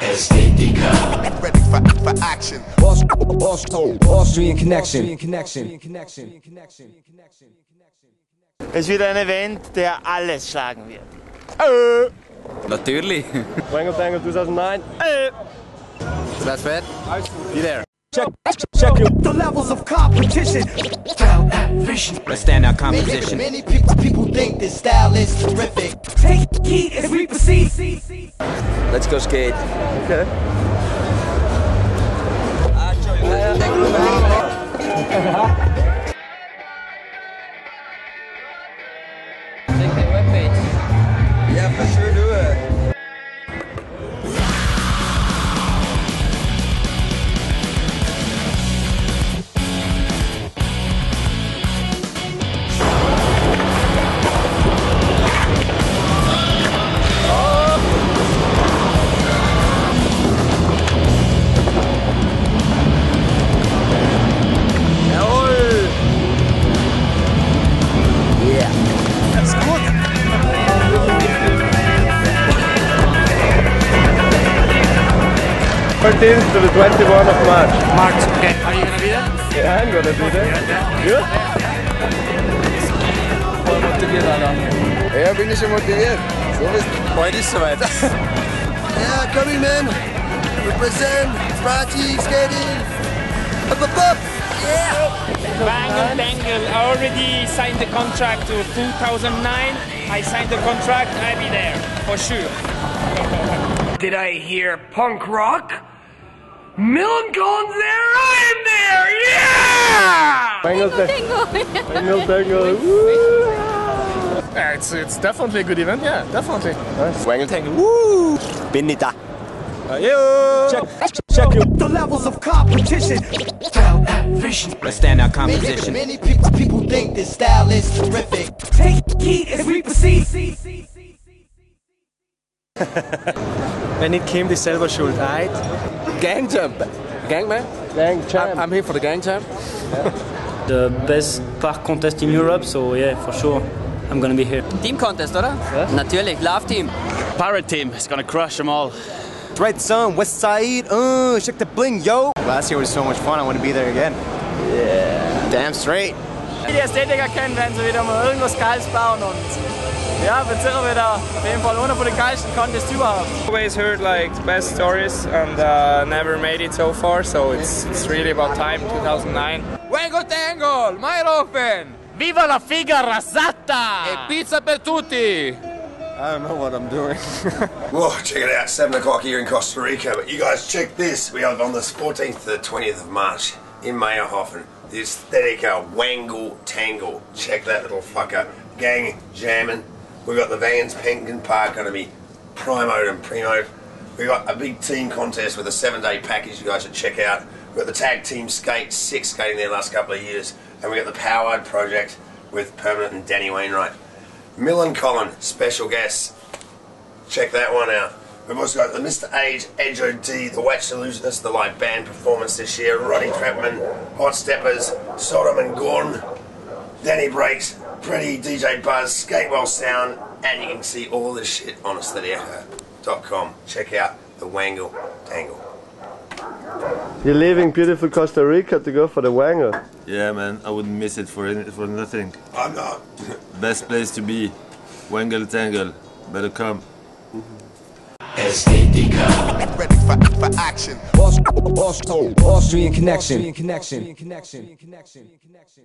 Estetica. Ready for, for action. Aust- Aust- Austrian connection. connection. Es ist wieder ein Event, der alles schlagen wird. Äh. Natürlich. Waengl Taengl 2009. Äh. That's bad. Be there. Check, check your The levels of competition. Style and vision. Let's stand out Many, composition. many people, people think this style is terrific. Take heed as we proceed. Let's go skate. Okay. 15th to the 21st of March. March, okay. Are you gonna be there? Yeah, I'm gonna be there. You? Voll motiviert, Alter. Ja, bin ich schon motiviert. So ist Heute soweit. yeah, coming, man. Represent, party, skating. Up, up, up. Yeah. Bang and Bangle. I already signed the contract to 2009. I signed the contract. I'll be there for sure. Did I hear punk rock? Millencolin's there, I'm there, yeah! Waengl Taengl. Waengl Taengl. Woo! Yeah, it's it's definitely a good event. Yeah, definitely. Wangle tango. Woo! Bin ich da. Check, check your The levels of competition. Style and vision. Let's stand out Many, composition. many people, people think this style is terrific. Take heed as we proceed. Wenn nicht Kim, die selber schuld, right? Gang jump. Gang man. Gang champ. I'm here for the gang jump. The best park contest in Europe, so yeah, for sure, I'm gonna be here. Team Contest, oder? Natürlich, Love Team. Pirate team is gonna crush them all. Right son, West Side. Uh, check the bling, yo. Last year was so much fun. I want to be there again. Yeah. Damn straight. Die Ästhetiker kennen, werden sie wieder mal irgendwas Geiles bauen und ja, wird sicher wieder auf jeden Fall einer von den geilsten Contests überhaupt. Always heard like best stories and uh, never made it so far, so it's, it's really about time, 2009. Waengl Taengl, wide open. Viva la figa rasata! Pizza per tutti. I don't know what I'm doing. Whoa, check it out, 7 o'clock here in Costa Rica. But you guys check this. We have on the 14th to the 20th of March in Mayrhofen, the Aesthetica Waengl Taengl. Check that little fucker. Gang jamming. We've got the Vans Penguin Park going to be primoed and premoed. We've got a big team contest with a seven day package you guys should check out. We've got the tag team skate, six skating there last couple of years. And we've got the Powered project with Permanent and Danny Wainwright. Millencolin, special guests. Check that one out. We've also got the Mr. Age, Edge OD, the Wax Illusionist, the live band performance this year, Roddy Trapman, Hot Steppers, Sodom and Gorn, Danny Breaks, Pretty DJ Buzz, Skatewell Sound, and you can see all this shit on aesthetica.com. Check out the Waengl Taengl. You're leaving beautiful Costa Rica to go for the Waengl. Yeah, man. I wouldn't miss it for any, for nothing. I'm not. Best place to be. Waengl Taengl. Better come. Estetica. Ready for, for action. Aust- Aust- Austrian connection. connection. connection. connection. connection.